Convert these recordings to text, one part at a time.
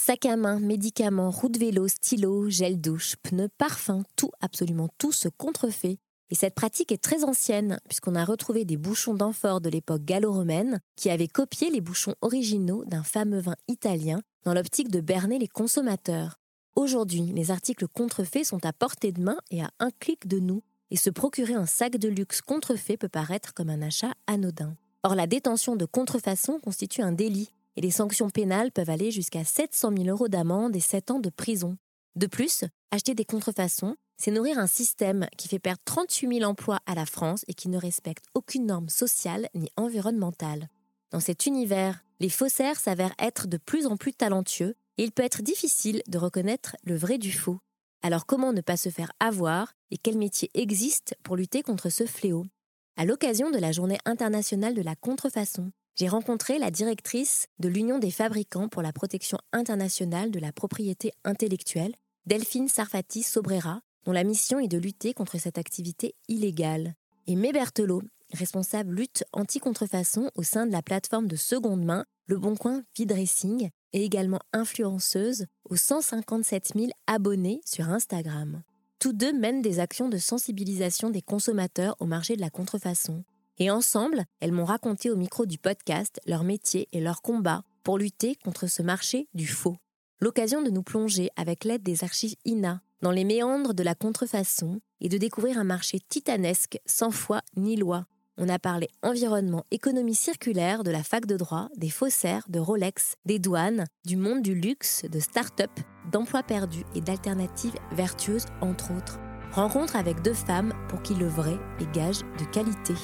Sac à main, médicaments, roue de vélo, stylo, gel douche, pneus, parfum, tout, absolument tout se contrefait. Et cette pratique est très ancienne, puisqu'on a retrouvé des bouchons d'amphore de l'époque gallo-romaine qui avaient copié les bouchons originaux d'un fameux vin italien dans l'optique de berner les consommateurs. Aujourd'hui, les articles contrefaits sont à portée de main et à un clic de nous, et se procurer un sac de luxe contrefait peut paraître comme un achat anodin. Or, la détention de contrefaçon constitue un délit, et les sanctions pénales peuvent aller jusqu'à 700 000 euros d'amende et 7 ans de prison. De plus, acheter des contrefaçons, c'est nourrir un système qui fait perdre 38 000 emplois à la France et qui ne respecte aucune norme sociale ni environnementale. Dans cet univers, les faussaires s'avèrent être de plus en plus talentueux et il peut être difficile de reconnaître le vrai du faux. Alors comment ne pas se faire avoir et quel métier existe pour lutter contre ce fléau? À l'occasion de la Journée internationale de la contrefaçon, j'ai rencontré la directrice de l'Union des fabricants pour la protection internationale de la propriété intellectuelle, Delphine Sarfati Sobrera, dont la mission est de lutter contre cette activité illégale. Et Mé Berthelot, responsable lutte anti-contrefaçon au sein de la plateforme de seconde main Le Bon Coin V-Dressing, et également influenceuse aux 157 000 abonnés sur Instagram. Tous deux mènent des actions de sensibilisation des consommateurs au marché de la contrefaçon. Et ensemble, elles m'ont raconté au micro du podcast leur métier et leur combat pour lutter contre ce marché du faux. L'occasion de nous plonger avec l'aide des archives INA dans les méandres de la contrefaçon et de découvrir un marché titanesque sans foi ni loi. On a parlé environnement, économie circulaire, de la fac de droit, des faussaires, de Rolex, des douanes, du monde du luxe, de start-up, d'emplois perdus et d'alternatives vertueuses, entre autres. Rencontre avec deux femmes pour qui le vrai est gage de qualité.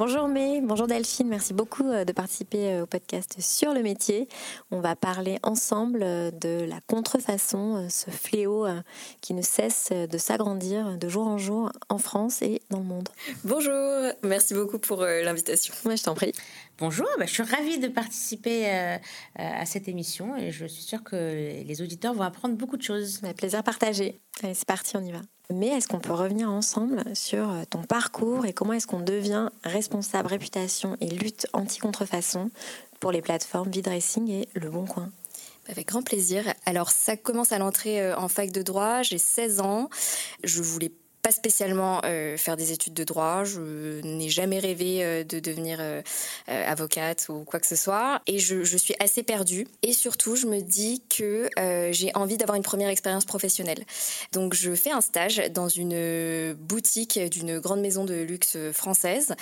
Bonjour May, bonjour Delphine, merci beaucoup euh, de participer euh, au podcast sur le métier. On va parler ensemble euh, de la contrefaçon, ce fléau qui ne cesse de s'agrandir de jour en jour en France et dans le monde. Bonjour, merci beaucoup pour l'invitation. Moi, je t'en prie. Bonjour, bah, je suis ravie de participer à cette émission et je suis sûre que les auditeurs vont apprendre beaucoup de choses. Un plaisir partagé. Allez, c'est parti, on y va. Mais est-ce qu'on peut revenir ensemble sur ton parcours et comment est-ce qu'on devient responsable réputation et lutte anti-contrefaçon pour les plateformes V-Dressing et Le Bon Coin? Avec grand plaisir. Alors ça commence à l'entrée euh, en fac de droit, j'ai 16 ans. Je voulais pas spécialement euh, faire des études de droit. Je n'ai jamais rêvé euh, de devenir euh, avocate ou quoi que ce soit. Et je, je, suis assez perdue. Et surtout, je me dis que j'ai envie d'avoir une première expérience professionnelle. Donc, je fais un stage dans une boutique d'une grande maison de luxe française.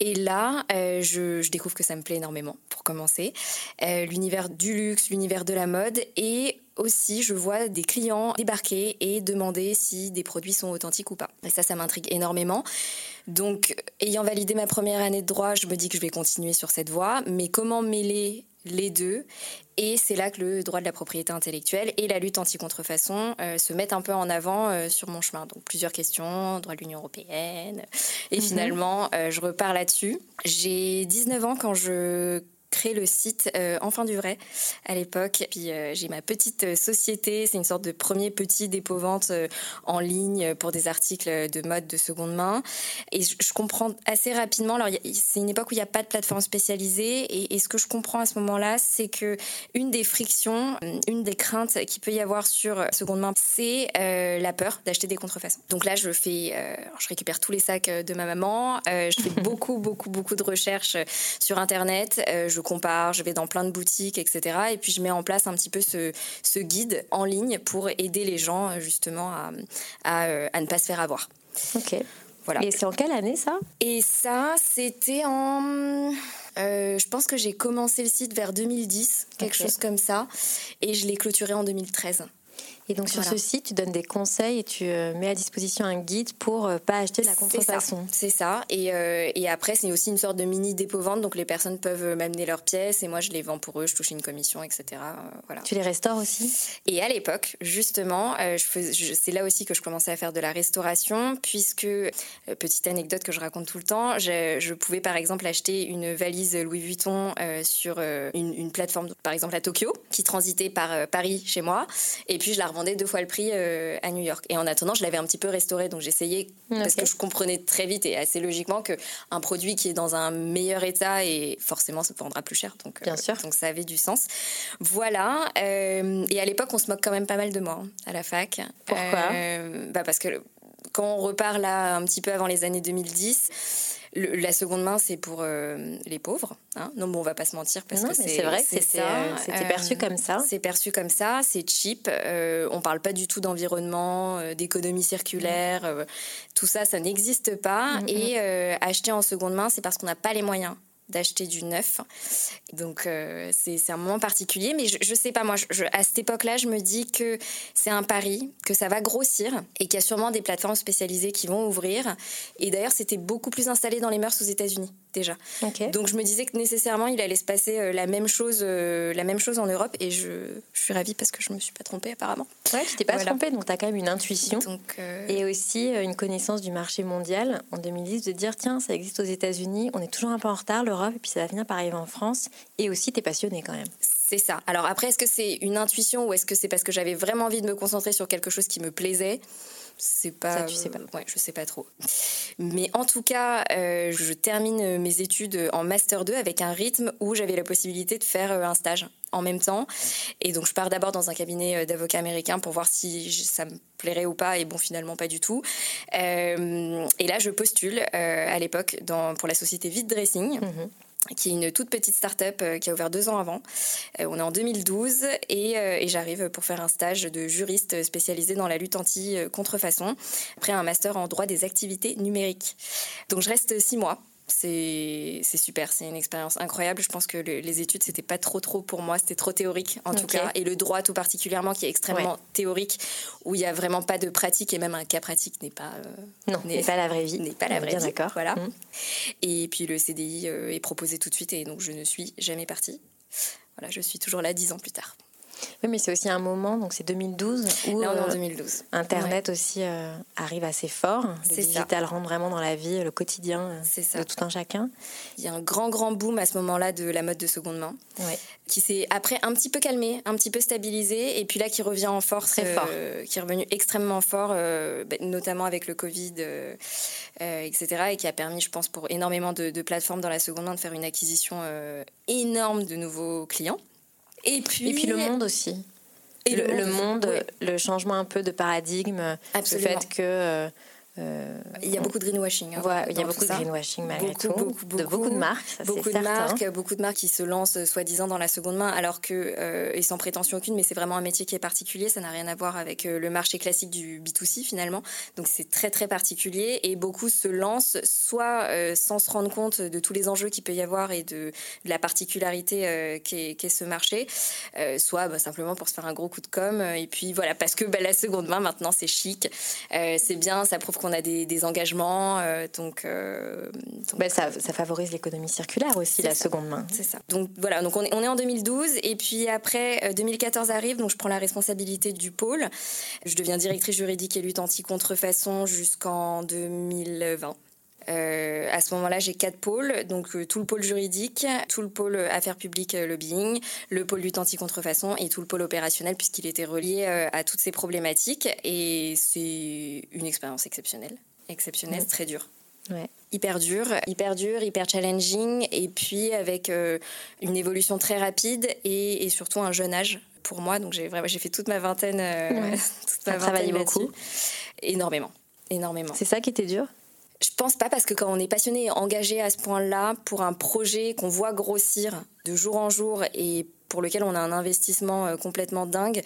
Et là, je, je, découvre que ça me plaît énormément, pour commencer. l'univers du luxe, l'univers de la mode. Et aussi, je vois des clients débarquer et demander si des produits sont authentiques ou pas. Et ça, ça m'intrigue énormément. Donc, ayant validé ma première année de droit, je me dis que je vais continuer sur cette voie. Mais comment mêler les deux? Et c'est là que le droit de la propriété intellectuelle et la lutte anti-contrefaçon euh, se mettent un peu en avant euh, sur mon chemin. Donc plusieurs questions, droit de l'Union européenne. Et mhm. finalement, euh, je repars là-dessus. J'ai 19 ans quand je créé le site euh, Enfin du vrai à l'époque. Puis euh, j'ai ma petite euh, société, c'est une sorte de premier petit dépôt-vente en ligne pour des articles de mode de seconde main. Et je, comprends assez rapidement, alors c'est une époque où il n'y a pas de plateforme spécialisée et, ce que je comprends à ce moment-là, c'est que une des frictions, une des craintes qu'il peut y avoir sur seconde main, c'est la peur d'acheter des contrefaçons. Donc là, je fais, je récupère tous les sacs de ma maman, je fais beaucoup, beaucoup, beaucoup de recherches sur Internet, je je compare, je vais dans plein de boutiques, etc. Et puis je mets en place un petit peu ce, guide en ligne pour aider les gens euh, justement à, euh, à, ne pas se faire avoir. Ok. Voilà. Et c'est en quelle année ça? Et ça, c'était en... Euh, je pense que j'ai commencé le site vers 2010, quelque chose comme ça, et je l'ai clôturé en 2013. Et donc sur Voilà. ce site, tu donnes des conseils et tu euh, mets à disposition un guide pour euh, pas acheter de la contrefaçon. C'est ça. Et, euh, et après, c'est aussi une sorte de mini dépôt-vente. Donc les personnes peuvent m'amener leurs pièces et moi, je les vends pour eux. Je touche une commission, etc. Euh, voilà. Tu les restaures aussi? Et à l'époque, justement, euh, c'est là aussi que je commençais à faire de la restauration, puisque, petite anecdote que je raconte tout le temps, je, je pouvais par exemple acheter une valise Louis Vuitton sur une, une plateforme, par exemple à Tokyo, qui transitait par Paris chez moi, et puis je la revendais deux fois le prix euh, à New York. Et en attendant, je l'avais un petit peu restaurée, donc j'essayais, parce que je comprenais très vite et assez logiquement qu'un produit qui est dans un meilleur état et forcément se vendra plus cher. Donc, Bien sûr. donc ça avait du sens. Voilà. euh, et à l'époque, on se moque quand même pas mal de moi hein, à la fac. Pourquoi? Euh, bah Parce que quand on repart là un petit peu avant les années 2010, le- la seconde main, c'est pour euh, les pauvres. Hein non, bon, on va pas se mentir parce Non, que c'est vrai que c'est c'était, ça. euh, perçu comme ça. C'est perçu comme ça. C'est cheap. Euh, on parle pas du tout d'environnement, euh, d'économie circulaire. euh, tout ça, ça n'existe pas. Mm, Et euh, acheter en seconde main, c'est parce qu'on n'a pas les moyens d'acheter du neuf. Donc euh, c'est un moment particulier, mais je, je sais pas moi, à cette époque-là, je me dis que c'est un pari, que ça va grossir et qu'il y a sûrement des plateformes spécialisées qui vont ouvrir. Et d'ailleurs, c'était beaucoup plus installé dans les mœurs aux États-Unis déjà. Donc je me disais que nécessairement il allait se passer euh, la même chose, euh, la même chose en Europe et je, je suis ravie parce que je me suis pas trompée apparemment. Ouais, tu t'es pas Voilà. trompée, donc tu as quand même une intuition. Donc euh, Et aussi une connaissance du marché mondial en 2010, de dire tiens, ça existe aux États-Unis, on est toujours un peu en retard, l'Europe, et puis ça va venir par arriver en France. Et aussi, tu es passionné quand même. c'est ça. Alors après, est-ce que c'est une intuition ou est-ce que c'est parce que j'avais vraiment envie de me concentrer sur quelque chose qui me plaisait? C'est pas, Ça, tu sais pas. Ouais, je sais pas trop. Mais en tout cas, euh, je termine mes études en master 2 avec un rythme où j'avais la possibilité de faire euh, un stage en même temps. Et donc, je pars d'abord dans un cabinet euh, d'avocats américains pour voir si ça me plairait ou pas. Et bon, finalement, pas du tout. Euh, et là, je postule euh, à l'époque pour la société Vite Dressing qui est une toute petite start-up euh, qui a ouvert deux ans avant. Euh, on est en 2012 et, euh, et j'arrive pour faire un stage de juriste spécialisé dans la lutte anti-contrefaçon, après un master en droit des activités numériques. Donc je reste six mois. C'est super, c'est une expérience incroyable. Je pense que le- les études, c'était pas trop trop pour moi, c'était trop théorique en tout cas. Et le droit tout particulièrement, qui est extrêmement Ouais. théorique, où il y a vraiment pas de pratique et même un cas pratique n'est pas... euh, Non, n'est- pas la vraie vie. n'est pas la vraie bien vie. d'accord. Voilà. Mhm. Et puis le CDI euh, est proposé tout de suite et donc je ne suis jamais partie. Voilà, je suis toujours là dix ans plus tard. Oui, mais c'est aussi un moment, donc c'est 2012, où Là, on est en euh, 2012. Internet aussi euh, arrive assez fort. Le C'est ça. digital rentre vraiment dans la vie, le quotidien euh, ça. de tout un chacun. Il y a un grand, grand boom à ce moment-là de la mode de seconde main, Ouais. qui s'est après un petit peu calmé, un petit peu stabilisé, et puis là qui revient en force, Très fort. euh, qui est revenu extrêmement fort, euh, bah, notamment avec le Covid, etc., et qui a permis, je pense, pour énormément de, de plateformes dans la seconde main de faire une acquisition énorme de nouveaux clients. Et puis, Et puis le monde aussi. Et le, le monde, oui. le changement un peu de paradigme, Absolument. le fait que euh, Il y a beaucoup de greenwashing. hein, il y a beaucoup de greenwashing malgré Beaucoup, tout, beaucoup, de beaucoup. de marques, ça, beaucoup de certain. marques, beaucoup de marques qui se lancent euh, soi-disant dans la seconde main, alors que euh, et sans prétention aucune, mais c'est vraiment un métier qui est particulier. Ça n'a rien à voir avec euh, le marché classique du B2C finalement. Donc c'est très très particulier et beaucoup se lancent soit sans se rendre compte de tous les enjeux qu'il peut y avoir et de, de la particularité qu'est ce marché, soit bah, simplement pour se faire un gros coup de com. Et puis voilà, parce que bah, la seconde main maintenant c'est chic, c'est bien, ça prouve qu'on a des, des engagements. euh, donc, euh, donc, Ben, ça, ça favorise l'économie circulaire aussi, la ça. seconde main. c'est ça. Donc voilà, donc on est, on est en 2012 et puis après euh, 2014 arrive, donc je prends la responsabilité du pôle. Je deviens directrice juridique et lutte anti-contrefaçon jusqu'en 2020. Euh, à ce moment-là, j'ai quatre pôles, donc euh, tout le pôle juridique, tout le pôle affaires publiques euh, lobbying, le pôle lutte anti-contrefaçon et tout le pôle opérationnel puisqu'il était relié euh, à toutes ces problématiques. Et c'est une expérience exceptionnelle, exceptionnelle, très dure Ouais. hyper dur, hyper dur, hyper challenging, et puis avec euh, une évolution très rapide et, et surtout un jeune âge pour moi. Donc j'ai vraiment j'ai fait toute ma vingtaine, euh, Ouais. toute ma travaillé beaucoup énormément, énormément. C'est ça qui était dur? Je pense pas parce que quand on est passionné et engagé à ce point-là pour un projet qu'on voit grossir de jour en jour et pour lequel on a un investissement euh, complètement dingue,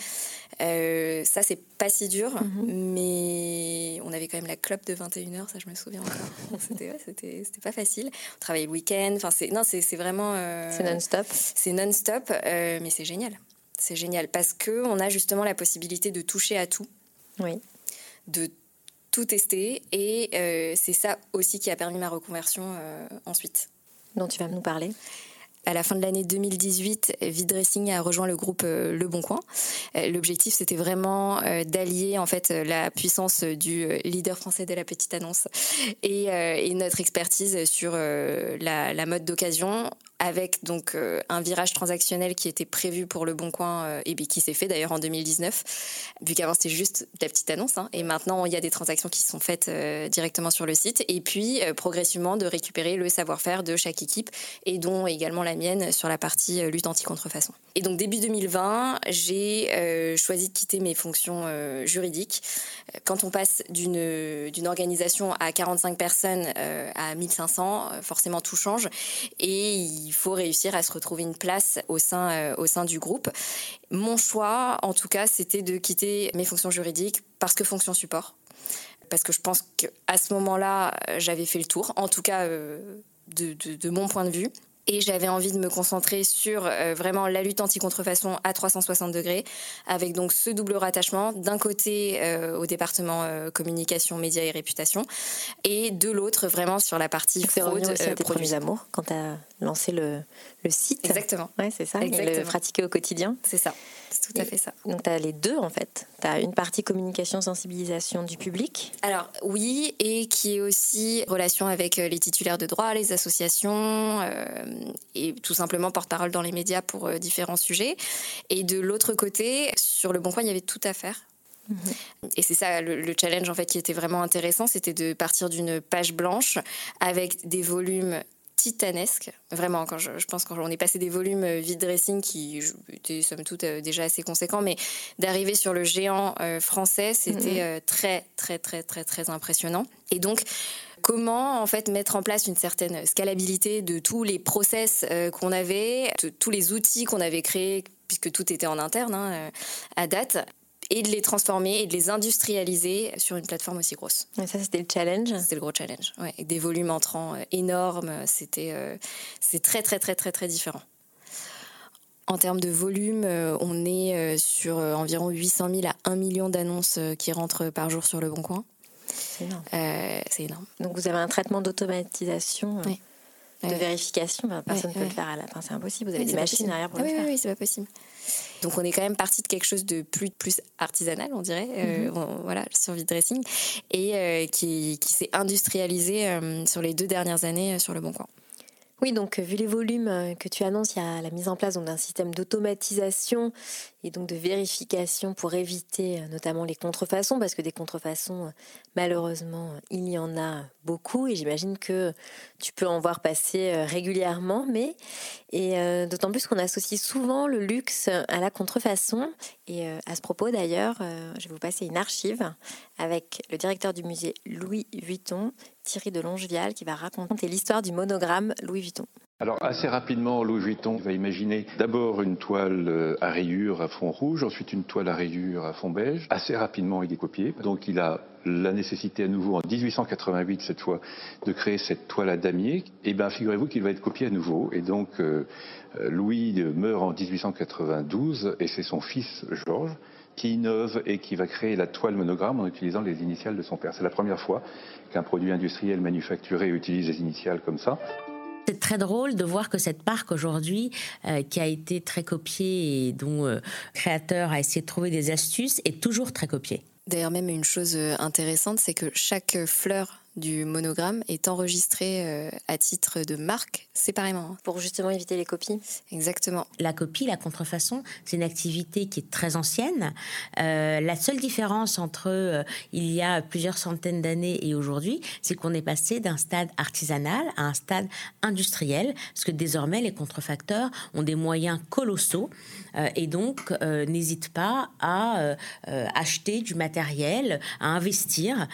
euh, ça c'est pas si dur, mais on avait quand même la clope de 21h, ça je me souviens encore. c'était ouais, pas facile. On travaillait le week-end, enfin c'est non c'est c'est vraiment euh, C'est non-stop c'est non-stop, euh, mais c'est génial. C'est génial parce que on a justement la possibilité de toucher à tout. Oui. De tout tester et euh, c'est ça aussi qui a permis ma reconversion euh, ensuite. Dont tu vas nous parler à la fin de l'année 2018, V-Dressing a rejoint le groupe euh, Le Bon Coin. L'objectif, c'était vraiment d'allier en fait la puissance du leader français de la petite annonce et, notre expertise sur la, la mode d'occasion avec donc euh, un virage transactionnel qui était prévu pour le Bon Coin euh, et qui s'est fait d'ailleurs en 2019, vu qu'avant c'était juste la petite annonce, hein, et maintenant il y a des transactions qui sont faites euh, directement sur le site, et puis progressivement de récupérer le savoir-faire de chaque équipe, et dont également la mienne sur la partie lutte anti-contrefaçon. Et donc début 2020, j'ai choisi de quitter mes fonctions juridiques. Quand on passe d'une d'une organisation à 45 personnes à 1500, forcément tout change, et il il faut réussir à se retrouver une place au sein, euh, au sein du groupe. Mon choix, en tout cas, c'était de quitter mes fonctions juridiques parce que fonction support. Parce que je pense qu'à ce moment-là, j'avais fait le tour, en tout cas euh, de mon point de vue et j'avais envie de me concentrer sur euh, vraiment la lutte anti-contrefaçon à 360 degrés, avec donc ce double rattachement d'un côté euh, au département euh, communication, médias et réputation, et de l'autre vraiment sur la partie fraude. Aussi à tes premiers amours quand tu as lancé le, le site. Exactement. Ouais, c'est ça. Exactement. Et le pratiquer au quotidien. C'est ça. Tout à fait ça. Donc tu as les deux en fait. Tu as une partie communication, sensibilisation du public. Alors oui, et qui est aussi relation avec les titulaires de droit, les associations et tout simplement porte-parole dans les médias pour euh, différents sujets. Et de l'autre côté, sur le Bon Coin, il y avait tout à faire. Mhm. Et c'est ça le, challenge en fait qui était vraiment intéressant, c'était de partir d'une page blanche avec des volumes titanesques. Vraiment, quand je, pense quand on est passé des volumes euh, vide dressing qui étaient somme toute euh, déjà assez conséquents, mais d'arriver sur le géant français, c'était mhm. très très très très très impressionnant. Et donc comment en fait mettre en place une certaine scalabilité de tous les process euh, qu'on avait, de tous les outils qu'on avait créés, puisque tout était en interne hein, euh, à date, et de les transformer et de les industrialiser sur une plateforme aussi grosse. Et ça, c'était le challenge C'était le gros challenge, ouais, des volumes entrants euh, énormes, c'était c'est très très très très très différent. En termes de volume, on est sur environ 800 000 à 1 million d'annonces qui rentrent par jour sur le Bon Coin. C'est énorme. Euh. Donc vous avez un traitement d'automatisation euh, de vérification. personne ne peut le faire à la fin, c'est impossible. Vous avez des machines derrière pour le faire. Oui, c'est pas possible. Donc on est quand même parti de quelque chose de plus, plus artisanal, on dirait, euh, mhm. voilà, sur dressing, et qui, qui s'est industrialisé sur les deux dernières années sur le Bon Coin. Oui, donc vu les volumes que tu annonces, il y a la mise en place d'un système d'automatisation et donc de vérification pour éviter euh, notamment les contrefaçons, parce que des contrefaçons, euh, malheureusement, il y en a beaucoup et j'imagine que tu peux en voir passer euh, régulièrement, mais et d'autant plus qu'on associe souvent le luxe à la contrefaçon. Et à ce propos d'ailleurs, je vais vous passer une archive avec le directeur du musée Louis Vuitton, Thierry de Longevial, qui va raconter l'histoire du monogramme Louis Vuitton. Alors assez rapidement, Louis Vuitton va imaginer d'abord une toile euh, à rayures à fond rouge, ensuite une toile à rayures à fond beige. Assez rapidement, il est copié. Donc il a la nécessité à nouveau en 1888 cette fois de créer cette toile à damier. Et eh bien figurez-vous qu'il va être copié à nouveau. Et donc euh, euh, Louis meurt en 1892 et c'est son fils Georges qui innove et qui va créer la toile monogramme en utilisant les initiales de son père. C'est la première fois qu'un produit industriel manufacturé utilise les initiales comme ça. C'est très drôle de voir que cette marque aujourd'hui, euh, qui a été très copiée et dont le euh, créateur a essayé de trouver des astuces, est toujours très copiée. D'ailleurs, même une chose euh, intéressante, c'est que chaque fleur du monogramme est enregistrée euh, à titre de marque séparément. Hein. Pour justement éviter les copies Exactement. La copie, la contrefaçon, c'est une activité qui est très ancienne. Euh, la seule différence entre euh, il y a plusieurs centaines d'années et aujourd'hui, c'est qu'on est passé d'un stade artisanal à un stade industriel, parce que désormais les contrefacteurs ont des moyens colossaux et donc n'hésitent pas à acheter du matériel, à investir,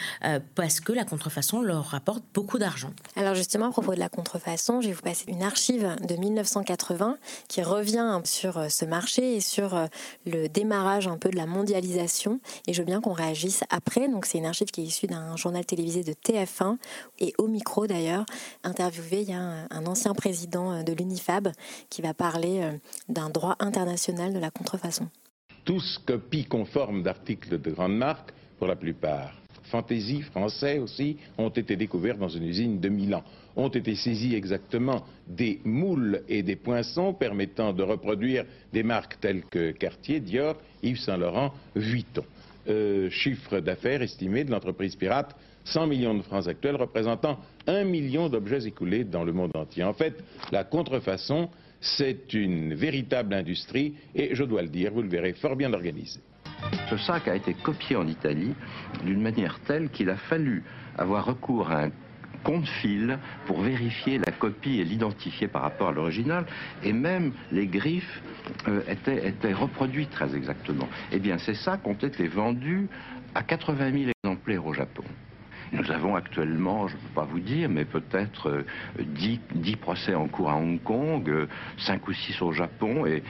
parce que la contrefaçon leur rapporte beaucoup d'argent. Alors justement, à propos de la contrefaçon, je vais vous passer une archive de 1980 qui revient sur ce marché et sur le démarrage un peu de la mondialisation. Et je veux bien qu'on réagisse après. Donc c'est une archive qui est issue d'un journal télévisé de TF1 et au micro d'ailleurs, interviewé, il y a un ancien président de l'UNIFAB qui va parler d'un droit international de la contrefaçon. Tous copies conformes d'articles de grande marque, pour la plupart. Fantaisie, français aussi, ont été découverts dans une usine de Milan. Ont été saisis exactement des moules et des poinçons permettant de reproduire des marques telles que Cartier, Dior, Yves Saint Laurent, Vuitton. Euh, chiffre d'affaires estimé de l'entreprise pirate 100 millions de francs actuels représentant un million d'objets écoulés dans le monde entier. En fait, la contrefaçon, c'est une véritable industrie et, je dois le dire, vous le verrez, fort bien organisée. Ce sac a été copié en Italie d'une manière telle qu'il a fallu avoir recours à un compte-fil pour vérifier la copie et l'identifier par rapport à l'original, et même les griffes euh, étaient, étaient, reproduites très exactement. Eh bien, ces sacs ont été vendus à 80 000 exemplaires au Japon. Nous avons actuellement, je ne peux pas vous dire, mais peut-être 10, euh, procès en cours à Hong Kong, 5 euh, ou 6 au Japon, et,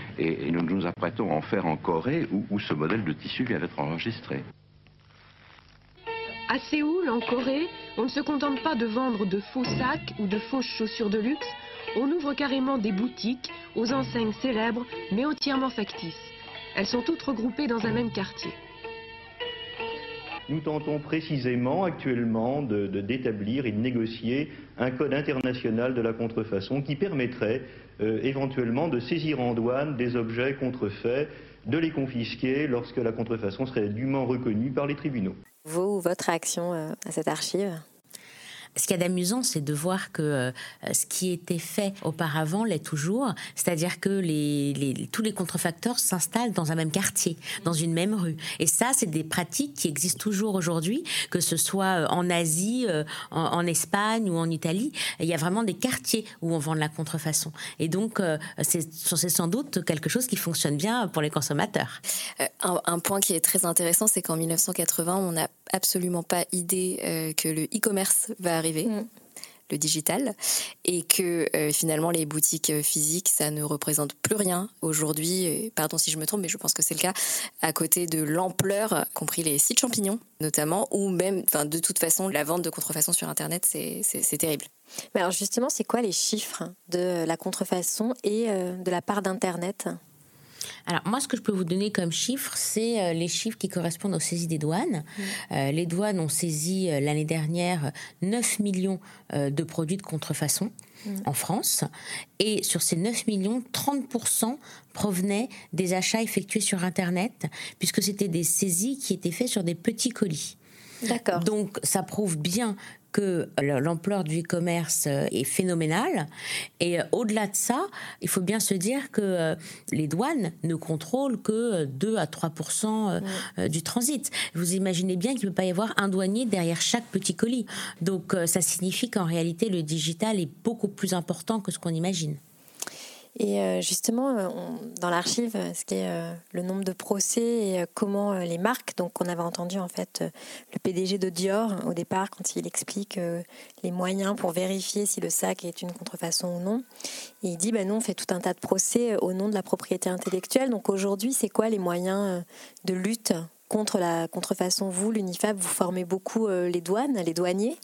nous nous apprêtons à en faire en Corée, où, où ce modèle de tissu vient d'être enregistré. À Séoul, en Corée, on ne se contente pas de vendre de faux sacs ou de fausses chaussures de luxe, on ouvre carrément des boutiques aux enseignes célèbres mais entièrement factices. Elles sont toutes regroupées dans un même quartier. Nous tentons précisément actuellement d'établir et de négocier un code international de la contrefaçon qui permettrait euh, éventuellement de saisir en douane des objets contrefaits, de les confisquer lorsque la contrefaçon serait dûment reconnue par les tribunaux. Vous, votre réaction euh, à cette archive? Ce qui est amusant, c'est de voir que euh, ce qui était fait auparavant l'est toujours, c'est-à-dire que tous les contrefacteurs s'installent dans un même quartier, dans une même rue. Et ça, c'est des pratiques qui existent toujours aujourd'hui, que ce soit euh, en Asie, euh, en, Espagne ou en Italie. Il y a vraiment des quartiers où on vend de la contrefaçon. Et donc, c'est sans doute quelque chose qui fonctionne bien pour les consommateurs. Un point qui est très intéressant, c'est qu'en 1980, on n'a absolument pas idée que le e-commerce va arriver. Mm. le digital, et que euh, finalement les boutiques euh, physiques, ça ne représente plus rien aujourd'hui, pardon si je me trompe, mais je pense que c'est le cas, à côté de l'ampleur, compris les sites champignons notamment, ou même, de toute façon, la vente de contrefaçon sur Internet, c'est terrible. Mais alors justement, c'est quoi les chiffres de la contrefaçon et euh, de la part d'Internet? Alors moi, ce que je peux vous donner comme chiffre, c'est euh, les chiffres qui correspondent aux saisies des douanes. Mmh. Euh, les douanes ont saisi euh, l'année dernière 9 millions de produits de contrefaçon mmh. en France. Et sur ces 9 millions, 30% provenaient des achats effectués sur Internet, puisque c'était des saisies qui étaient faites sur des petits colis. D'accord. Donc ça prouve bien que l'ampleur du e-commerce euh, est phénoménale. Et euh, au-delà de ça, il faut bien se dire que euh, les douanes ne contrôlent que 2 à 3% du transit. Vous imaginez bien qu'il ne peut pas y avoir un douanier derrière chaque petit colis. Donc ça signifie qu'en réalité, le digital est beaucoup plus important que ce qu'on imagine. Et euh, justement, euh, dans l'archive, ce qui est euh, le nombre de procès et comment les marques, donc on avait entendu en fait le PDG de Dior au départ quand il explique les moyens pour vérifier si le sac est une contrefaçon ou non. Et il dit, ben non, on fait tout un tas de procès au nom de la propriété intellectuelle. Donc aujourd'hui, c'est quoi les moyens de lutte contre la contrefaçon? Vous, l'UNIFAB, vous formez beaucoup les douanes, les douaniers.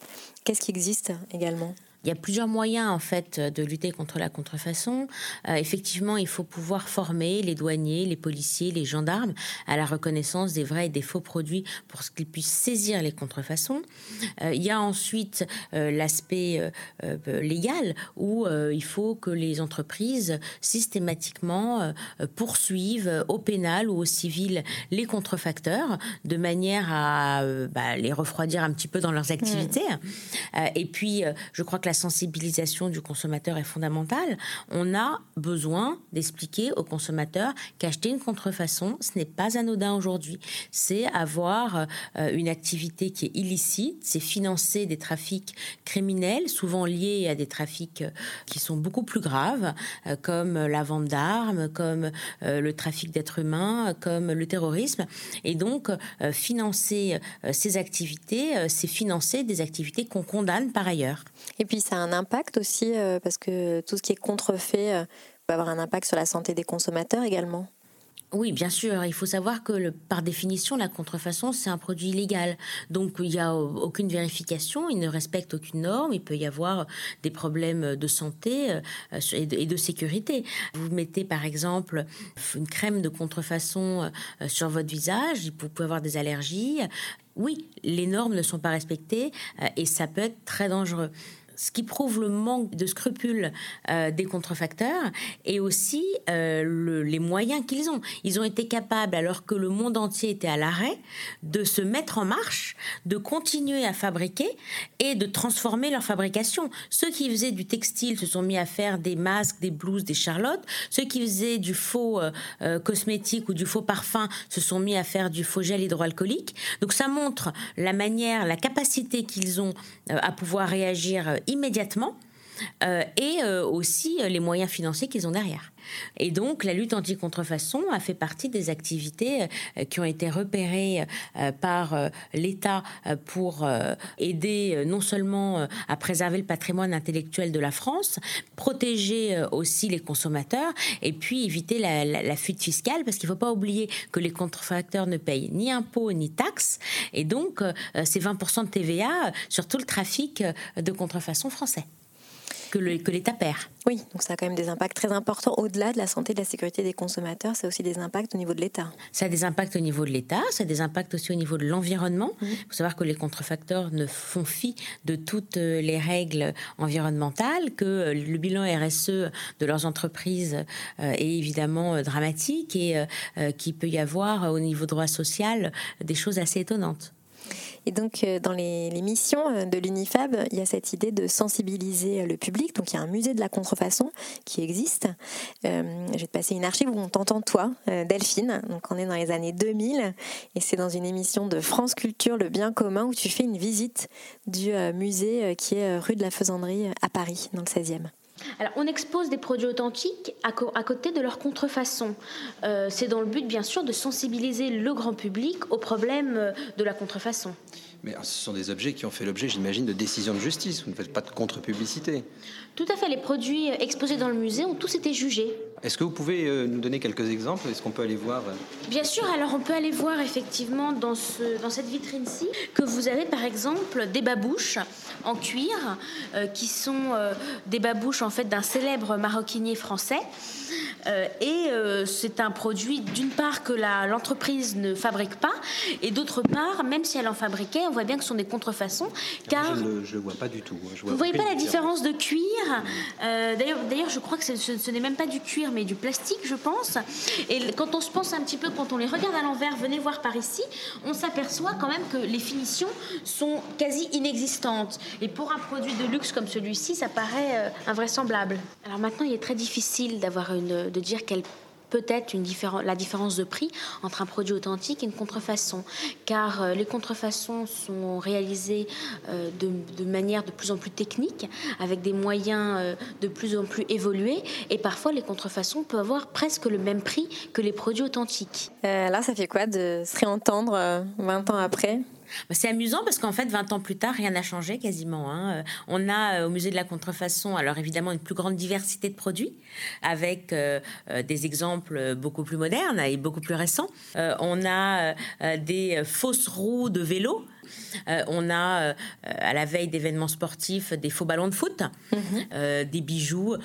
Qu'est-ce qui existe également? Il y a plusieurs moyens en fait de lutter contre la contrefaçon. Euh, effectivement, il faut pouvoir former les douaniers, les policiers, les gendarmes à la reconnaissance des vrais et des faux produits pour qu'ils puissent saisir les contrefaçons. Euh, il y a ensuite euh, l'aspect légal où il faut que les entreprises systématiquement poursuivent au pénal ou au civil les contrefacteurs de manière à bah, les refroidir un petit peu dans leurs activités. Mmh. et puis, je crois que la sensibilisation du consommateur est fondamentale, on a besoin d'expliquer au consommateur qu'acheter une contrefaçon, ce n'est pas anodin aujourd'hui. C'est avoir une activité qui est illicite, c'est financer des trafics criminels, souvent liés à des trafics qui sont beaucoup plus graves, comme la vente d'armes, comme le trafic d'êtres humains, comme le terrorisme. Et donc, financer ces activités, c'est financer des activités qu'on condamne par ailleurs. Et puis ça a un impact aussi, euh, parce que tout ce qui est contrefait euh, peut avoir un impact sur la santé des consommateurs également. Oui, bien sûr. Il faut savoir que par définition, la contrefaçon, c'est un produit illégal. Donc, il n'y a aucune vérification, il ne respecte aucune norme, il peut y avoir des problèmes de santé euh, et de, sécurité. Vous mettez, par exemple, une crème de contrefaçon sur votre visage, vous pouvez avoir des allergies, oui, les normes ne sont pas respectées et ça peut être très dangereux ce qui prouve le manque de scrupules euh, des contrefacteurs et aussi euh, les moyens qu'ils ont. Ils ont été capables, alors que le monde entier était à l'arrêt, de se mettre en marche, de continuer à fabriquer et de transformer leur fabrication. Ceux qui faisaient du textile se sont mis à faire des masques, des blouses, des charlottes. Ceux qui faisaient du faux euh, cosmétique ou du faux parfum se sont mis à faire du faux gel hydroalcoolique. Donc ça montre la manière, la capacité qu'ils ont à pouvoir réagir immédiatement euh, et euh, aussi euh, les moyens financiers qu'ils ont derrière. Et donc, la lutte anti-contrefaçon a fait partie des activités qui ont été repérées par l'État pour aider non seulement à préserver le patrimoine intellectuel de la France, protéger aussi les consommateurs et puis éviter la, fuite fiscale, parce qu'il ne faut pas oublier que les contrefacteurs ne payent ni impôts ni taxes. Et donc, c'est 20% de TVA sur tout le trafic de contrefaçon français que l'État perd. Oui, donc ça a quand même des impacts très importants au-delà de la santé et de la sécurité des consommateurs. Ça a aussi des impacts au niveau de l'État. Ça a des impacts au niveau de l'État, ça a des impacts aussi au niveau de l'environnement. Il faut savoir que les contrefacteurs ne font fi de toutes euh, les règles environnementales, que euh, le bilan RSE de leurs entreprises euh, est évidemment dramatique et qu'il peut y avoir au niveau droit social des choses assez étonnantes. Et donc, euh, dans les, missions euh, de l'UNIFAB, il y a cette idée de sensibiliser euh, le public. Donc, il y a un musée de la contrefaçon qui existe. je vais te passer une archive où on t'entend, toi, Delphine. Donc, on est dans les années 2000 et c'est dans une émission de France Culture, Le Bien commun, où tu fais une visite du musée qui est rue de la Faisanderie à Paris, dans le 16e. On expose des produits authentiques à, côté de leur contrefaçon. Euh, c'est dans le but, bien sûr, de sensibiliser le grand public aux problèmes euh, de la contrefaçon. Mais ce sont des objets qui ont fait l'objet, j'imagine, de décisions de justice. Vous ne faites pas de contre-publicité. Tout à fait. Les produits euh, exposés dans le musée ont tous été jugés. Est-ce que vous pouvez euh, nous donner quelques exemples? Est-ce qu'on peut aller voir euh Bien sûr. Alors, on peut aller voir effectivement dans, ce, dans cette vitrine-ci que vous avez par exemple des babouches en cuir qui sont des babouches en fait d'un célèbre maroquinier français. Et c'est un produit d'une part que l'entreprise ne fabrique pas et d'autre part, même si elle en fabriquait, on voit bien que ce sont des contrefaçons. Car je ne le vois pas du tout. vous ne voyez pas la différence de cuir. Euh, D'ailleurs, je crois que ce, ce n'est même pas du cuir, mais du plastique, je pense. Et quand on se pense un petit peu, quand on les regarde à l'envers, venez voir par ici, on s'aperçoit quand même que les finitions sont quasi inexistantes. Et pour un produit de luxe comme celui-ci, ça paraît euh, invraisemblable. Alors maintenant, il est très difficile d'avoir une, de dire quelle peut-être la différence de prix entre un produit authentique et une contrefaçon, car euh, les contrefaçons sont réalisées euh, de, manière de plus en plus technique, avec des moyens euh, de plus en plus évolués, et parfois les contrefaçons peuvent avoir presque le même prix que les produits authentiques. là, ça fait quoi de se réentendre 20 ans après? C'est amusant parce qu'en fait, 20 ans plus tard, rien n'a changé quasiment. Hein. Euh, on a euh, au musée de la contrefaçon, alors évidemment, une plus grande diversité de produits, avec euh, des exemples beaucoup plus modernes et beaucoup plus récents. on a des fausses roues de vélo on a, à la veille d'événements sportifs, des faux ballons de foot, mhm. des bijoux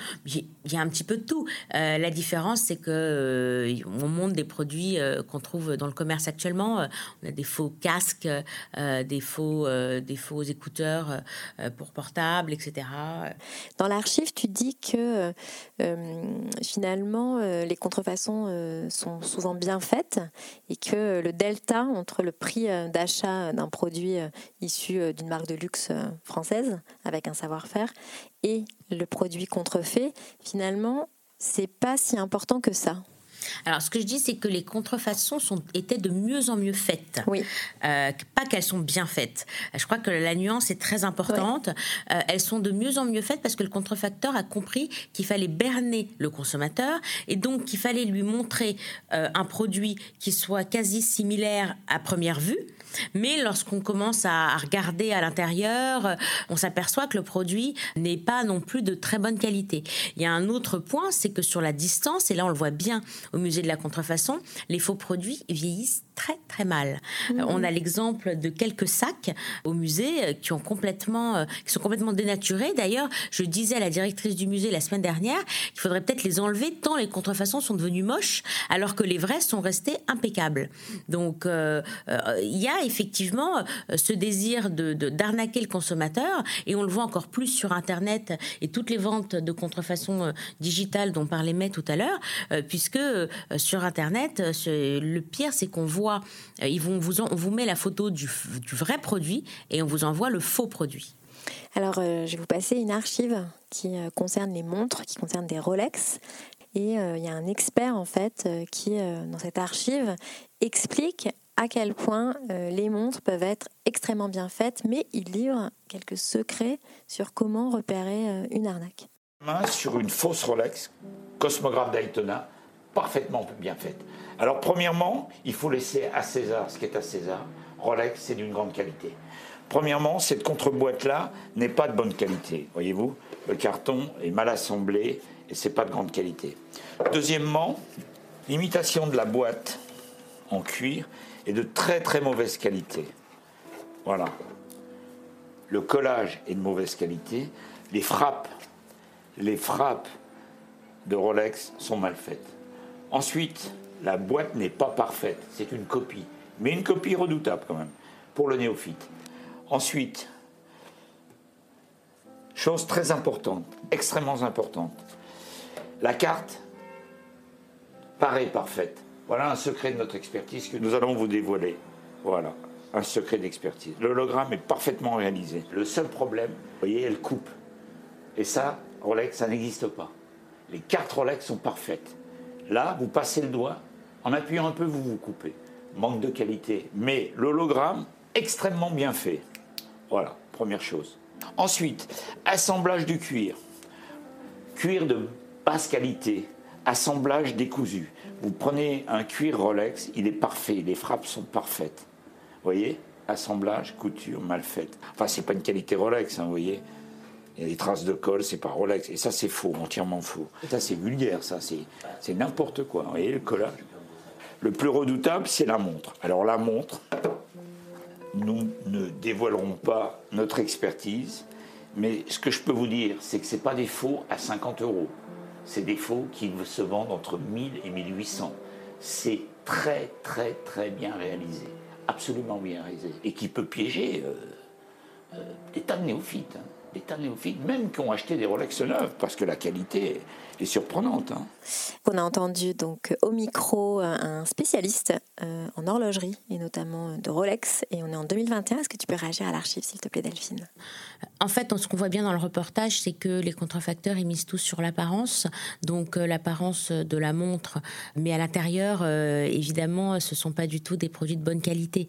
il y a un petit peu de tout. Euh, la différence, c'est que euh, on monte des produits euh, qu'on trouve dans le commerce actuellement. on a des faux casques, des faux, des faux écouteurs pour portable, etc. Dans l'archive, tu dis que finalement, les contrefaçons sont souvent bien faites et que le delta entre le prix d'achat d'un produit issu d'une marque de luxe française avec un savoir-faire et le produit contrefait, finalement, c'est pas si important que ça. Alors, ce que je dis, c'est que les contrefaçons sont, étaient de mieux en mieux faites. Oui. Euh, pas qu'elles sont bien faites. Je crois que la nuance est très importante. Euh, elles sont de mieux en mieux faites parce que le contrefacteur a compris qu'il fallait berner le consommateur et donc qu'il fallait lui montrer euh, un produit qui soit quasi similaire à première vue mais lorsqu'on commence à regarder à l'intérieur, on s'aperçoit que le produit n'est pas non plus de très bonne qualité. Il y a un autre point, c'est que sur la distance, et là on le voit bien au musée de la contrefaçon, les faux produits vieillissent très très mal. Mmh. On a l'exemple de quelques sacs au musée euh, qui ont complètement, euh, qui sont complètement dénaturés. D'ailleurs, je disais à la directrice du musée la semaine dernière qu'il faudrait peut-être les enlever tant les contrefaçons sont devenues moches, alors que les vrais sont restés impeccables. Donc, euh, il y a effectivement ce désir de d'arnaquer le consommateur, et on le voit encore plus sur Internet et toutes les ventes de contrefaçon digitale dont parlait May tout à l'heure, puisque sur Internet, le pire, c'est qu'on voit euh, ils vont vous, on vous met la photo du, vrai produit et on vous envoie le faux produit. Alors, euh, je vais vous passer une archive qui euh, concerne les montres, qui concerne des Rolex. Et il y a un expert, en fait, qui, dans cette archive, explique à quel point les montres peuvent être extrêmement bien faites, mais il livre quelques secrets sur comment repérer une arnaque. Sur une fausse Rolex, Cosmographe Daytona, parfaitement bien faite. Alors premièrement, il faut laisser à César ce qui est à César. Rolex, c'est d'une grande qualité. Premièrement, cette contreboîte-là n'est pas de bonne qualité. Voyez-vous, le carton est mal assemblé et c'est pas de grande qualité. Deuxièmement, l'imitation de la boîte en cuir est de très très mauvaise qualité. Voilà. Le collage est de mauvaise qualité. Les frappes, les frappes de Rolex sont mal faites. Ensuite, la boîte n'est pas parfaite, c'est une copie, mais une copie redoutable quand même, pour le néophyte. Ensuite, chose très importante, extrêmement importante, la carte paraît parfaite. Voilà un secret de notre expertise que nous allons vous dévoiler. Voilà, un secret d'expertise. L'hologramme est parfaitement réalisé. Le seul problème, vous voyez, elle coupe. Et ça, Rolex, ça n'existe pas. Les cartes Rolex sont parfaites. Là, vous passez le doigt, en appuyant un peu, vous vous coupez. Manque de qualité. Mais l'hologramme, extrêmement bien fait. Voilà, première chose. Ensuite, assemblage du cuir. Cuir de basse qualité, assemblage décousu. Vous prenez un cuir Rolex, il est parfait, les frappes sont parfaites. Vous voyez Assemblage, couture mal faite. Enfin, c'est pas une qualité Rolex, hein, vous voyez il y a des traces de colle, c'est pas Rolex. Et ça, c'est faux, entièrement faux. Ça, c'est vulgaire, ça, c'est n'importe quoi. Vous voyez le collage Le plus redoutable, c'est la montre. Alors, la montre, nous ne dévoilerons pas notre expertise, mais ce que je peux vous dire, c'est que ce pas des faux à 50 euros. C'est des faux qui se vendent entre 1000 et 1800. C'est très, très, très bien réalisé. Absolument bien réalisé. Et qui peut piéger euh, euh, des tas de néophytes. Hein des tas de néophytes, même qui ont acheté des Rolex neufs, parce que la qualité est surprenante. Hein. On a entendu donc au micro un spécialiste euh, en horlogerie, et notamment de Rolex, et on est en 2021. Est-ce que tu peux réagir à l'archive, s'il te plaît, Delphine? En fait, ce qu'on voit bien dans le reportage, c'est que les contrefacteurs, ils misent tous sur l'apparence, donc euh, l'apparence de la montre, mais à l'intérieur, euh, évidemment, ce ne sont pas du tout des produits de bonne qualité.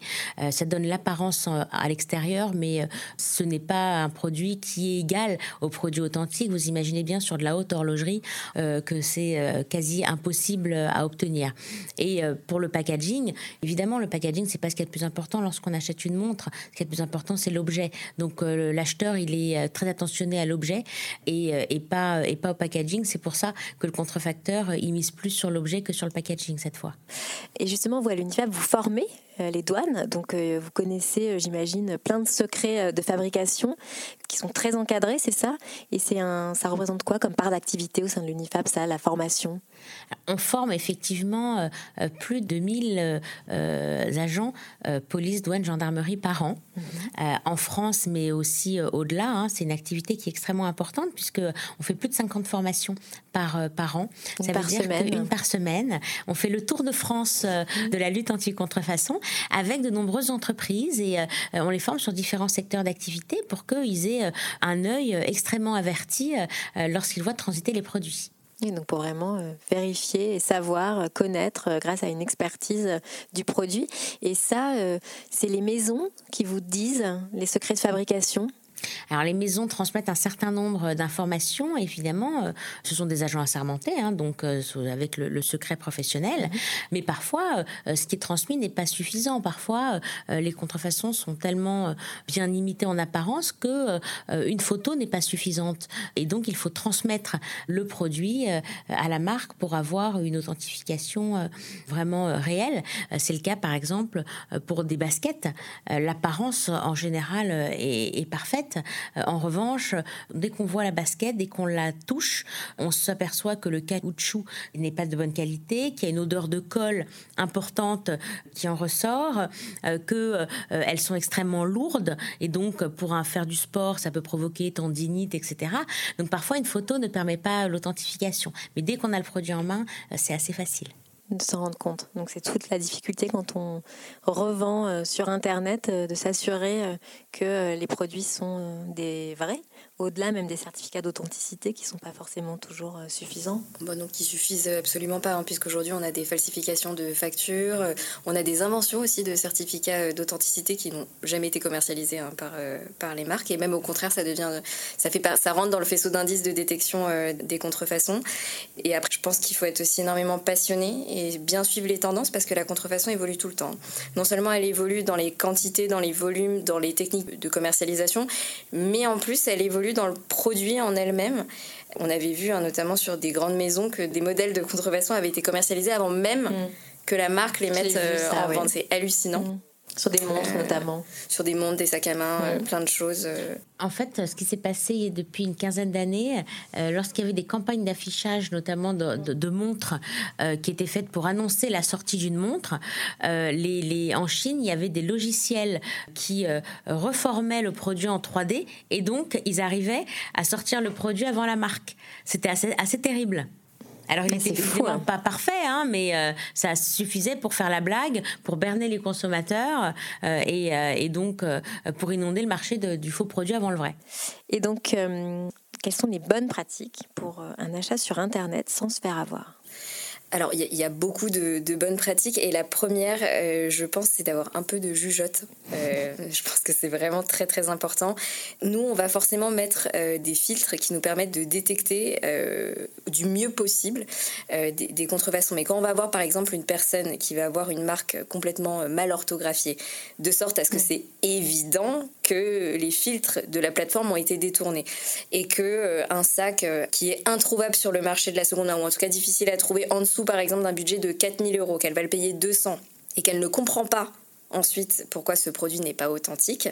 ça donne l'apparence à l'extérieur, mais ce n'est pas un produit qui est égal au produit authentique. Vous imaginez bien sur de la haute horlogerie euh, que c'est euh, quasi impossible à obtenir. Et euh, pour le packaging, évidemment, le packaging, c'est pas ce qui est le plus important lorsqu'on achète une montre. Ce qui est le plus important, c'est l'objet. Donc l'acheteur, il est très attentionné à l'objet et, et, pas, et pas au packaging. C'est pour ça que le contrefacteur, il mise plus sur l'objet que sur le packaging cette fois. Et justement, vous, à l'UNIFAB, vous formez les douanes. Donc, vous connaissez, j'imagine, plein de secrets de fabrication qui sont très encadrés, c'est ça? Et c'est un, ça représente quoi comme part d'activité au sein de l'UNIFAP, ça, la formation? On forme effectivement euh, plus de 1000 euh, agents police, douane, gendarmerie par an mhm. en France, mais aussi au-delà. Hein. c'est une activité qui est extrêmement importante puisque on fait plus de 50 formations par, par an. Une ça veut dire semaine. une par semaine. On fait le tour de France mhm. de la lutte anti-contrefaçon avec de nombreuses entreprises et on les forme sur différents secteurs d'activité pour qu'ils aient euh, un œil euh, extrêmement averti euh, lorsqu'ils voient transiter les produits. Et donc pour vraiment vérifier et savoir, connaître grâce à une expertise du produit. Et ça, c'est les maisons qui vous disent les secrets de fabrication alors les maisons transmettent un certain nombre d'informations, évidemment. Euh, ce sont des agents assermentés, hein, donc euh, avec le, secret professionnel. Mhm. Mais parfois, euh, ce qui est transmis n'est pas suffisant. Parfois, les contrefaçons sont tellement bien limitées en apparence que une photo n'est pas suffisante. Et donc, il faut transmettre le produit à la marque pour avoir une authentification vraiment réelle. C'est le cas, par exemple, pour des baskets. L'apparence en général est parfaite euh, en revanche, dès qu'on voit la basket, dès qu'on la touche, on s'aperçoit que le caoutchouc n'est pas de bonne qualité, qu'il y a une odeur de colle importante qui en ressort, euh, qu'elles euh, sont extrêmement lourdes. Et donc pour faire du sport, ça peut provoquer tendinite, etc. Donc parfois une photo ne permet pas l'authentification, mais dès qu'on a le produit en main, c'est assez facile de s'en rendre compte. Donc c'est toute la difficulté quand on revend euh, sur Internet euh, de s'assurer euh, que les produits sont des vrais au-delà même des certificats d'authenticité qui ne sont pas forcément toujours euh, suffisants bon, Donc qui suffisent absolument pas, hein, puisqu'aujourd'hui on a des falsifications de factures, euh, on a des inventions aussi de certificats euh, d'authenticité qui n'ont jamais été commercialisés hein, par, par les marques, et même au contraire ça devient, ça, fait, ça rentre dans le faisceau d'indices de détection des contrefaçons. Et après je pense qu'il faut être aussi énormément passionné et bien suivre les tendances parce que la contrefaçon évolue tout le temps. Non seulement elle évolue dans les quantités, dans les volumes, dans les techniques de commercialisation, mais en plus elle évolue dans le produit en elle-même. On avait vu hein, notamment sur des grandes maisons que des modèles de contrefaçon avaient été commercialisés avant même mm. que la marque les mette euh, en vente. C'est hallucinant. Mm. Sur des montres euh, notamment. Sur des montres, des sacs à main, euh, plein de choses. Euh. En fait, ce qui s'est passé depuis une quinzaine d'années, lorsqu'il y avait des campagnes d'affichage, notamment de, montres, qui étaient faites pour annoncer la sortie d'une montre, les, en Chine, il y avait des logiciels qui reformaient le produit en 3D et donc ils arrivaient à sortir le produit avant la marque. C'était assez, assez terrible. Alors, il n'était hein. pas parfait, hein, mais euh, ça suffisait pour faire la blague, pour berner les consommateurs euh, euh, et, donc pour inonder le marché du faux produit avant le vrai. Et donc, quelles sont les bonnes pratiques pour un achat sur Internet sans se faire avoir? Alors, il y, a beaucoup de, bonnes pratiques et la première, euh, je pense, c'est d'avoir un peu de jugeote. Euh, je pense que c'est vraiment très très important. Nous, on va forcément mettre euh, des filtres qui nous permettent de détecter du mieux possible des, des, contrefaçons. Mais quand on va voir, par exemple, une personne qui va avoir une marque complètement mal orthographiée, de sorte à ce que c'est évident que les filtres de la plateforme ont été détournés et que un sac qui est introuvable sur le marché de la seconde main ou en tout cas difficile à trouver en dessous par exemple d'un budget de 4000 euros, qu'elle va le payer 200 et qu'elle ne comprend pas ensuite pourquoi ce produit n'est pas authentique,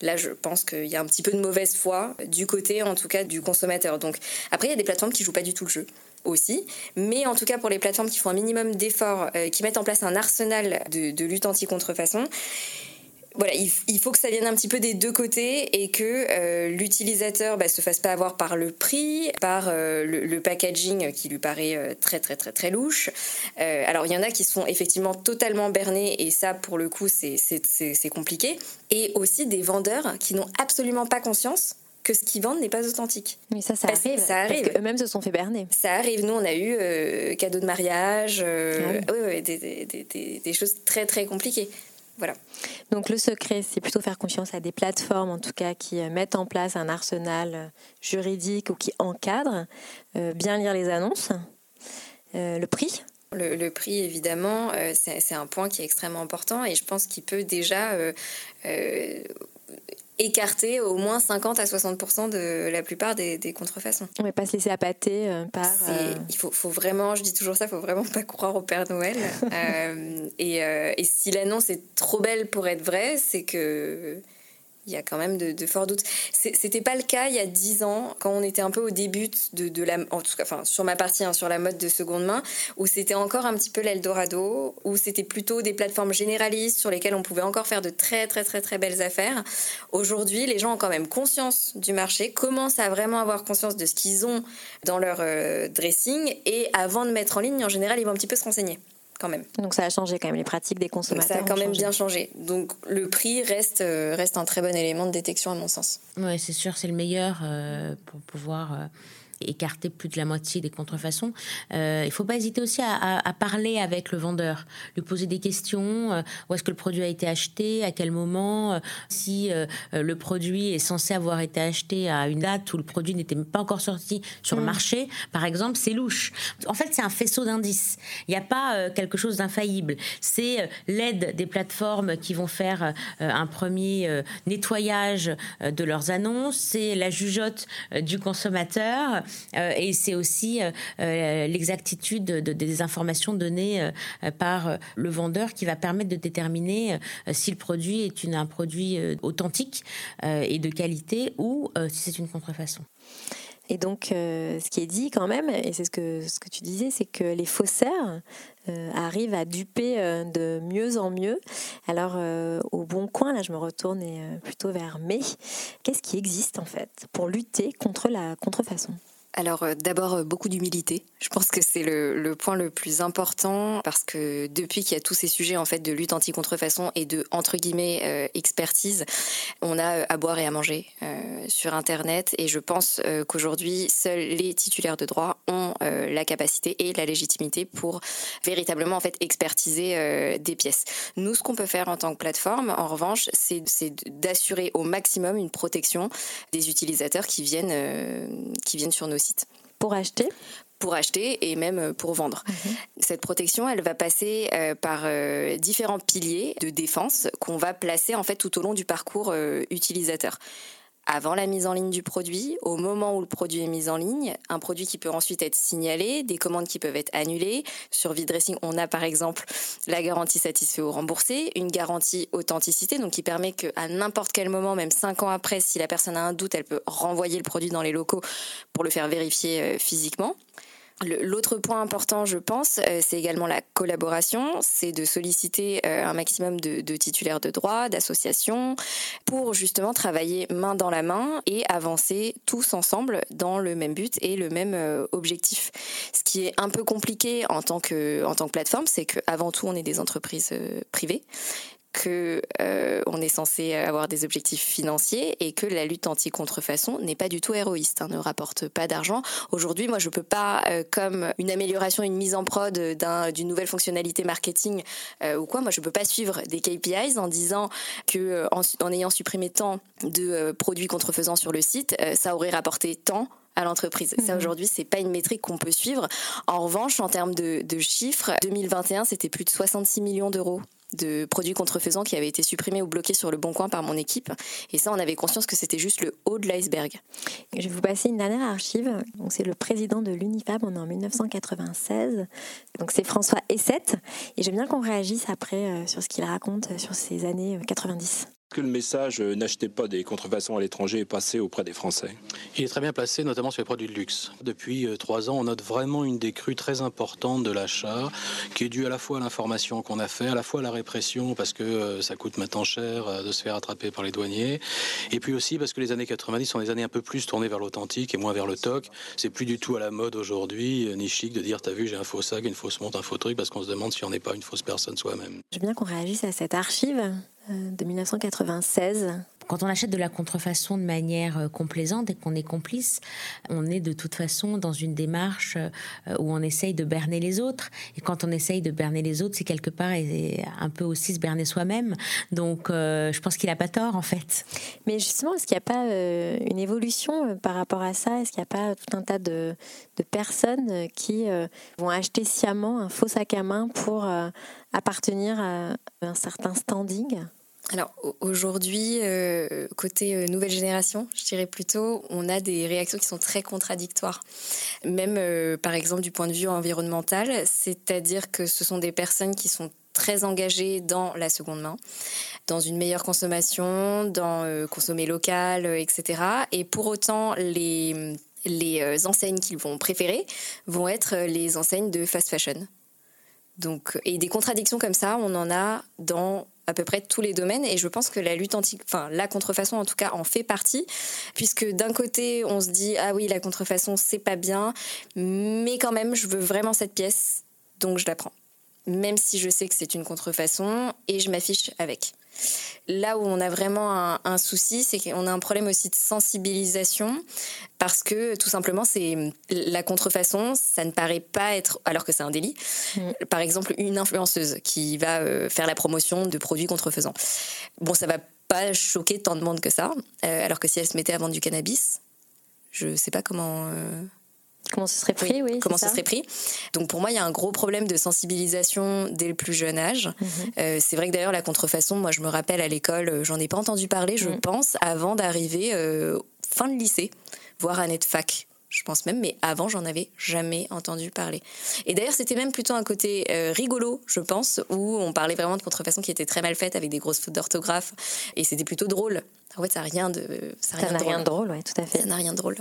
là je pense qu'il y a un petit peu de mauvaise foi du côté en tout cas du consommateur. Donc après il y a des plateformes qui jouent pas du tout le jeu aussi, mais en tout cas pour les plateformes qui font un minimum d'efforts, euh, qui mettent en place un arsenal de, de lutte anti-contrefaçon, voilà, il, faut que ça vienne un petit peu des deux côtés et que euh, l'utilisateur bah, se fasse pas avoir par le prix, par euh, le, packaging qui lui paraît euh, très très très très louche. alors il y en a qui sont effectivement totalement bernés et ça pour le coup c'est compliqué. Et aussi des vendeurs qui n'ont absolument pas conscience que ce qu'ils vendent n'est pas authentique. Mais ça, ça arrive. Ça arrive. Eux-mêmes se sont fait berner. Ça arrive. Nous, on a eu cadeaux de mariage, ah oui. des, des, des, choses très très compliquées. Voilà. Donc le secret, c'est plutôt faire confiance à des plateformes, en tout cas, qui euh, mettent en place un arsenal euh, juridique ou qui encadrent, euh, bien lire les annonces, le prix? Le, prix, évidemment, c'est un point qui est extrêmement important et je pense qu'il peut déjà écarter au moins 50 à 60 de la plupart des, contrefaçons. On ne va pas se laisser appâter euh, par. Euh, il faut, faut, vraiment, je dis toujours ça, il faut vraiment pas croire au Père Noël. Euh, et, et, si l'annonce est trop belle pour être vraie, c'est que il y a quand même de, forts doutes. C'était pas le cas il y a dix ans, quand on était un peu au début de, de la, en tout cas, enfin sur ma partie, hein, sur la mode de seconde main, où c'était encore un petit peu l'Eldorado, où c'était plutôt des plateformes généralistes sur lesquelles on pouvait encore faire de très très très très belles affaires. Aujourd'hui, les gens ont quand même conscience du marché, commencent à vraiment avoir conscience de ce qu'ils ont dans leur euh, dressing, et avant de mettre en ligne, en général, ils vont un petit peu se renseigner quand même. Donc ça a changé quand même, les pratiques des consommateurs. ça a quand même bien changé. Donc le prix reste, euh, reste un très bon élément de détection à mon sens. Oui, c'est sûr, c'est le meilleur euh, pour pouvoir... Euh, écarter plus de la moitié des contrefaçons. Euh, il ne faut pas hésiter aussi à, parler avec le vendeur, lui poser des questions. Euh, où est-ce que le produit a été acheté À quel moment euh, Si le produit est censé avoir été acheté à une date où le produit n'était pas encore sorti sur le mm. marché, par exemple, c'est louche. En fait, c'est un faisceau d'indices. Il n'y a pas quelque chose d'infaillible. C'est l'aide des plateformes qui vont faire un premier nettoyage de leurs annonces. C'est la jugeote du consommateur et c'est aussi euh, euh, l'exactitude des informations données par le vendeur qui va permettre de déterminer si le produit est un produit authentique et de qualité ou si c'est une contrefaçon. Et donc, ce qui est dit quand même, et c'est ce que, ce que tu disais, c'est que les faussaires arrivent à duper de mieux en mieux. Alors, au bon coin, là, je me retourne plutôt vers mai. Qu'est-ce qui existe en fait pour lutter contre la contrefaçon? Alors euh, d'abord euh, beaucoup d'humilité. Je pense que c'est le, point le plus important parce que depuis qu'il y a tous ces sujets en fait de lutte anti-contrefaçon et de entre guillemets euh, expertise, on a à boire et à manger sur Internet et je pense qu'aujourd'hui seuls les titulaires de droit ont la capacité et la légitimité pour véritablement en fait expertiser des pièces. Nous, ce qu'on peut faire en tant que plateforme, en revanche, c'est d'assurer au maximum une protection des utilisateurs qui viennent qui viennent sur nos sites pour acheter pour acheter et même pour vendre. Mhm. Cette protection, elle va passer euh, par euh, différents piliers de défense qu'on va placer en fait tout au long du parcours euh, utilisateur avant la mise en ligne du produit, au moment où le produit est mis en ligne, un produit qui peut ensuite être signalé, des commandes qui peuvent être annulées. Sur Vidressing, on a par exemple la garantie satisfait ou remboursé, une garantie authenticité, donc qui permet qu'à n'importe quel moment, même cinq ans après, si la personne a un doute, elle peut renvoyer le produit dans les locaux pour le faire vérifier euh, physiquement. L'autre point important, je pense, euh, c'est également la collaboration. C'est de solliciter euh, un maximum de, titulaires de droits, d'associations, pour justement travailler main dans la main et avancer tous ensemble dans le même but et le même euh, objectif. Ce qui est un peu compliqué en tant que, en tant que plateforme, c'est qu'avant tout, on est des entreprises privées que euh, on est censé avoir des objectifs financiers et que la lutte anti-contrefaçon n'est pas du tout héroïste, hein, ne rapporte pas d'argent. Aujourd'hui, moi, je peux pas, euh, comme une amélioration, une mise en prod d'une nouvelle fonctionnalité marketing euh, ou quoi, moi, je peux pas suivre des KPIs en disant que en, ayant supprimé tant de produits contrefaisants sur le site, ça aurait rapporté tant à l'entreprise. Ça mhm. aujourd'hui, c'est pas une métrique qu'on peut suivre. En revanche, en termes de, de chiffres, 2021, c'était plus de 66 millions d'euros de produits contrefaisants qui avaient été supprimés ou bloqués sur le bon coin par mon équipe. Et ça, on avait conscience que c'était juste le haut de l'iceberg. Je vais vous passer une dernière archive. C'est le président de l'UNIFAB, on est en 1996. Donc, c'est François Essette. Et j'aime bien qu'on réagisse après euh, sur ce qu'il raconte euh, sur ces années 90 que le message euh, n'achetez pas des contrefaçons à l'étranger est passé auprès des Français Il est très bien placé, notamment sur les produits de luxe. Depuis euh, trois ans, on note vraiment une décrue très importante de l'achat, qui est due à la fois à l'information qu'on a fait, à la fois à la répression, parce que euh, ça coûte maintenant cher de se faire attraper par les douaniers, et puis aussi parce que les années 90 sont des années un peu plus tournées vers l'authentique et moins vers le toc. C'est plus du tout à la mode aujourd'hui, ni chic de dire t'as vu j'ai un faux sac, une fausse montre, un faux truc, parce qu'on se demande si on n'est pas une fausse personne soi-même. Je veux bien qu'on réagisse à cette archive de 1996. Quand on achète de la contrefaçon de manière euh, complaisante et qu'on est complice, on est de toute façon dans une démarche euh, où on essaye de berner les autres. Et quand on essaye de berner les autres, c'est quelque part un peu aussi se berner soi-même. Donc euh, je pense qu'il n'a pas tort en fait. Mais justement, est-ce qu'il n'y a pas une évolution par rapport à ça? Est-ce qu'il n'y a pas tout un tas de, de personnes qui vont acheter sciemment un faux sac à main pour appartenir à un certain standing? Alors aujourd'hui, euh, côté euh, nouvelle génération, je dirais plutôt, on a des réactions qui sont très contradictoires. Même euh, par exemple du point de vue environnemental, c'est-à-dire que ce sont des personnes qui sont très engagées dans la seconde main, dans une meilleure consommation, dans consommer local, etc. Et pour autant, les, les enseignes qu'ils vont préférer vont être les enseignes de fast fashion. Donc, et des contradictions comme ça, on en a dans à peu près tous les domaines et je pense que la lutte anti enfin la contrefaçon en tout cas en fait partie puisque d'un côté on se dit ah oui la contrefaçon c'est pas bien mais quand même je veux vraiment cette pièce donc je la prends même si je sais que c'est une contrefaçon et je m'affiche avec. Là où on a vraiment un, souci, c'est qu'on a un problème aussi de sensibilisation parce que tout simplement, c'est la contrefaçon, ça ne paraît pas être, alors que c'est un délit. Mm. Par exemple, une influenceuse qui va euh, faire la promotion de produits contrefaisants. Bon, ça va pas choquer tant de monde que ça, euh, alors que si elle se mettait à vendre du cannabis, je sais pas comment. Euh, Comment ce serait pris, oui. comment ce serait pris. Donc pour moi, il y a un gros problème de sensibilisation dès le plus jeune âge. Mhm. Euh, c'est vrai que d'ailleurs, la contrefaçon, moi je me rappelle à l'école, euh, j'en ai pas entendu parler, je mhm. pense, avant d'arriver euh, fin de lycée, voire année de fac je pense même, mais avant, j'en avais jamais entendu parler. Et d'ailleurs, c'était même plutôt un côté rigolo, je pense, où on parlait vraiment de contrefaçon qui était très mal faite, avec des grosses fautes d'orthographe, et c'était plutôt drôle. En fait, ça n'a rien de, ça n'a rien, de drôle, ouais, tout à fait. Ça n'a rien de drôle.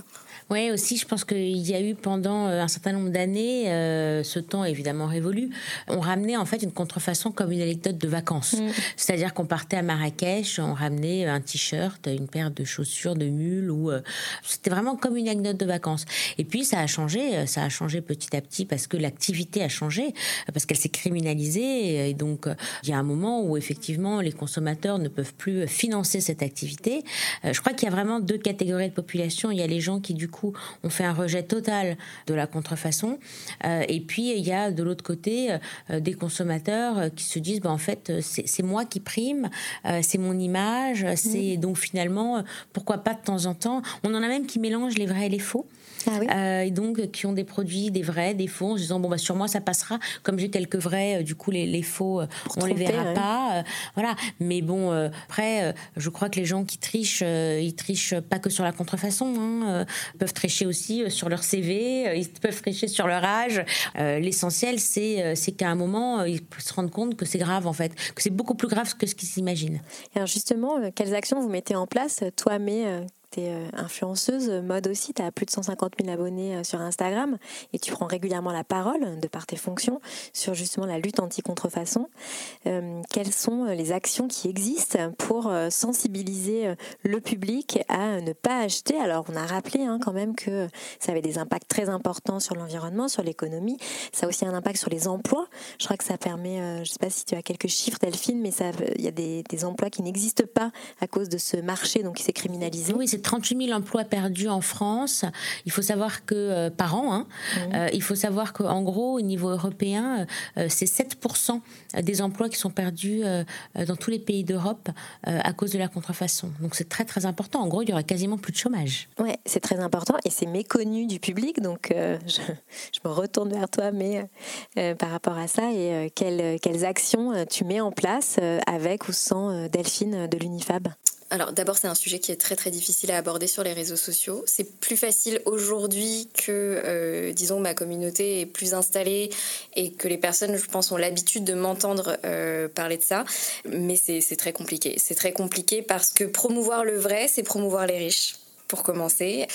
Oui, aussi, je pense qu'il y a eu pendant euh, un certain nombre d'années, euh, ce temps évidemment révolu, on ramenait en fait une contrefaçon comme une anecdote de vacances. Mm. C'est-à-dire qu'on partait à Marrakech, on ramenait un t-shirt, une paire de chaussures de mule, ou euh, c'était vraiment comme une anecdote de vacances. Et puis ça a changé, ça a changé petit à petit parce que l'activité a changé, parce qu'elle s'est criminalisée, et donc il y a un moment où effectivement les consommateurs ne peuvent plus financer cette activité. je crois qu'il y a vraiment deux catégories de population. Il y a les gens qui du coup, on fait un rejet total de la contrefaçon. Euh, et puis, il y a de l'autre côté euh, des consommateurs euh, qui se disent, bah, en fait, c'est moi qui prime, c'est mon image, c'est donc finalement, pourquoi pas de temps en temps. On en a même qui mélangent les vrais et les faux. Ah et donc qui ont des produits, des vrais, des faux, en se disant bon bah sur moi ça passera. Comme j'ai quelques vrais, du coup les, faux, on les verra pas. voilà. Mais bon après, je crois que les gens qui trichent, ils trichent pas que sur la contrefaçon. Hein, peuvent tricher aussi euh, sur leur CV, euh, ils peuvent tricher sur leur âge. Euh, l'essentiel, c'est c'est qu'à un moment, ils se rendent compte que c'est grave en fait, que c'est beaucoup plus grave que ce qu'ils s'imaginent. Alors justement, quelles actions vous mettez en place, toi, mais euh, influenceuse mode aussi, tu as plus de 150 000 abonnés euh, sur Instagram et tu prends régulièrement la parole de par tes fonctions sur justement la lutte anti-contrefaçon. Euh, quelles sont les actions qui existent pour sensibiliser le public à ne pas acheter? Alors on a rappelé hein, quand même que ça avait des impacts très importants sur l'environnement, sur l'économie. Ça a aussi un impact sur les emplois. Je crois que ça permet, je ne sais pas si tu as quelques chiffres Delphine, mais il y a des, des emplois qui n'existent pas à cause de ce marché donc qui s'est criminalisé. Oui, c'est 38 000 emplois perdus en France. Il faut savoir que euh, par an, hein, mmh. euh, il faut savoir qu'en gros, au niveau européen, euh, c'est 7% des emplois qui sont perdus dans tous les pays d'Europe à cause de la contrefaçon. Donc c'est très très important. En gros, il y aurait quasiment plus de chômage. Oui, c'est très important et c'est méconnu du public. Donc je, me retourne vers toi, mais par rapport à ça, et quelles, quelles actions tu mets en place avec ou sans Delphine de l'Unifab? Alors d'abord c'est un sujet qui est très très difficile à aborder sur les réseaux sociaux. C'est plus facile aujourd'hui que, euh, disons, ma communauté est plus installée et que les personnes, je pense, ont l'habitude de m'entendre euh, parler de ça. Mais c'est très compliqué. C'est très compliqué parce que promouvoir le vrai, c'est promouvoir les riches pour commencer.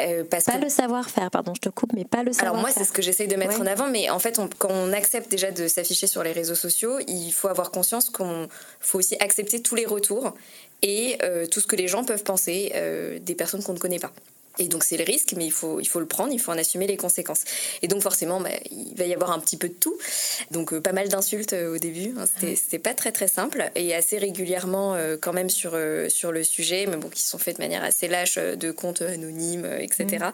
Euh, parce pas le savoir-faire, pardon, je te coupe, mais pas le savoir-faire. Alors moi, c'est ce que j'essaye de mettre en avant, mais en fait, quand on accepte déjà de s'afficher sur les réseaux sociaux, il faut avoir conscience qu'on faut aussi accepter tous les retours et euh, tout ce que les gens peuvent penser euh, des personnes qu'on ne connaît pas. Et donc c'est le risque, mais il faut, il faut le prendre, il faut en assumer les conséquences. Et donc forcément, bah, il va y avoir un petit peu de tout. Donc euh, pas mal d'insultes euh, au début, hein. c'était pas très très simple. Et assez régulièrement euh, quand même sur, sur le sujet, mais bon, qui sont faits de manière assez lâche, de comptes anonymes, etc. Mm.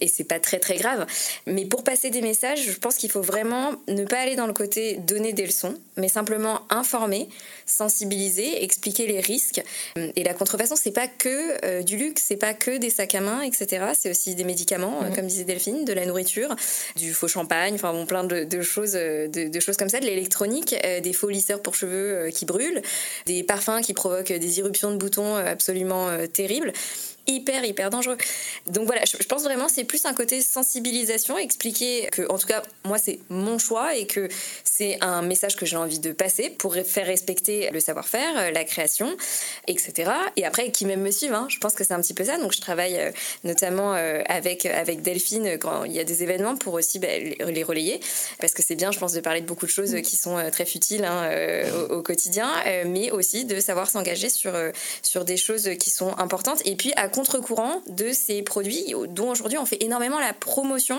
Et c'est pas très très grave. Mais pour passer des messages, je pense qu'il faut vraiment ne pas aller dans le côté donner des leçons, mais simplement informer, sensibiliser, expliquer les risques. Et la contrefaçon, c'est pas que du luxe, c'est pas que des sacs à main, etc etc. C'est aussi des médicaments, Mhm. comme disait Delphine, de la nourriture, du faux champagne, enfin bon, plein de, de choses, euh, de, de choses comme ça, de l'électronique, euh, des faux lisseurs pour cheveux euh, qui brûlent, des parfums qui provoquent des irruptions de boutons euh, absolument euh, terribles hyper hyper dangereux. Donc voilà, je, pense vraiment c'est plus un côté sensibilisation, expliquer que en tout cas moi c'est mon choix et que c'est un message que j'ai envie de passer pour faire respecter le savoir-faire, euh, la création, etc. Et après qui même me suivent, hein, je pense que c'est un petit peu ça. Donc je travaille euh, notamment euh, avec avec Delphine quand il y a des événements pour aussi bah, les, relayer parce que c'est bien je pense de parler de beaucoup de choses qui sont très futiles hein, au, quotidien, mais aussi de savoir s'engager sur sur des choses qui sont importantes et puis à contre-courant de ces produits dont aujourd'hui on fait énormément la promotion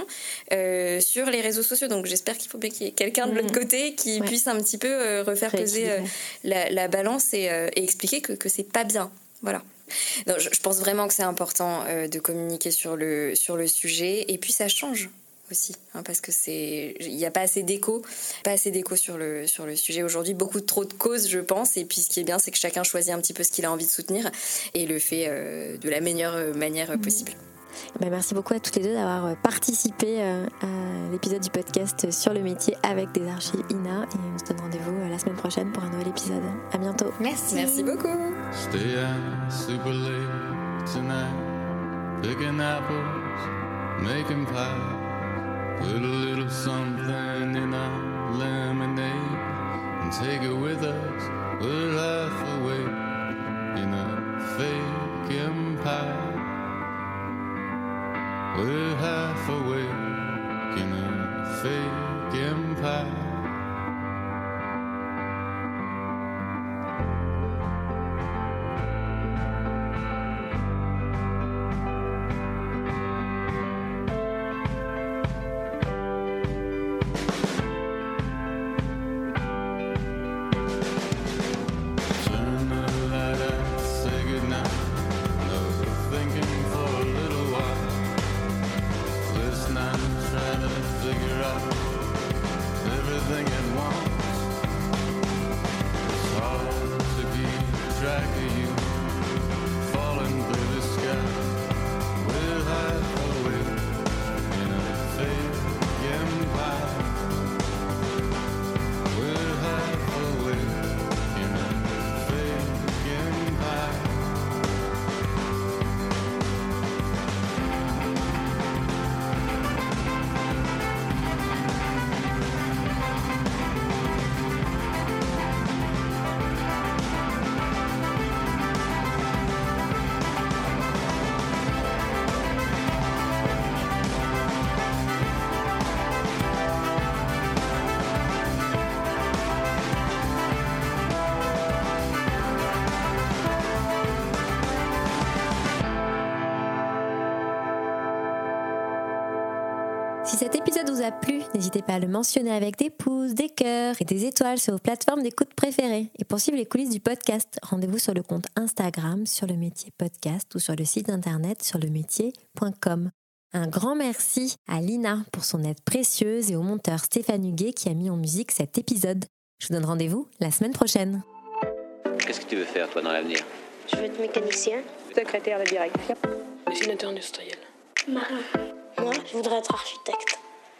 euh, sur les réseaux sociaux. Donc j'espère qu'il faut bien qu'il y ait quelqu'un de l'autre côté qui Ouais. puisse un petit peu euh, refaire peser euh, la, la balance et, et expliquer que, que c'est pas bien. Voilà. Non, je, je pense vraiment que c'est important de communiquer sur le, sur le sujet et puis ça change aussi hein, parce que c'est il n'y a pas assez d'écho pas assez d'écho sur le sur le sujet aujourd'hui beaucoup trop de causes je pense et puis ce qui est bien c'est que chacun choisit un petit peu ce qu'il a envie de soutenir et le fait euh, de la meilleure manière euh, possible Eh ben, merci beaucoup à toutes les deux d'avoir euh, participé euh, à l'épisode du podcast sur le métier avec des archives INA. Et on se donne rendez-vous la semaine prochaine pour un nouvel épisode. À bientôt. Merci. Merci beaucoup. Stay out super late tonight, picking apples, making pie. Put a little something in our lemonade and take it with us. We're half awake in a fake empire. We're half awake in a fake empire. A plu, n'hésitez pas à le mentionner avec des pouces, des cœurs et des étoiles sur vos plateformes d'écoute préférées. Et pour suivre les coulisses du podcast, rendez-vous sur le compte Instagram sur le métier podcast ou sur le site internet sur le métier.com. Un grand merci à Lina pour son aide précieuse et au monteur Stéphane Huguet qui a mis en musique cet épisode. Je vous donne rendez-vous la semaine prochaine. Qu'est-ce que tu veux faire, toi, dans l'avenir? Je veux être mécanicien. Secrétaire de direction. Dessinateur industriel. Marin. Moi, je voudrais être architecte.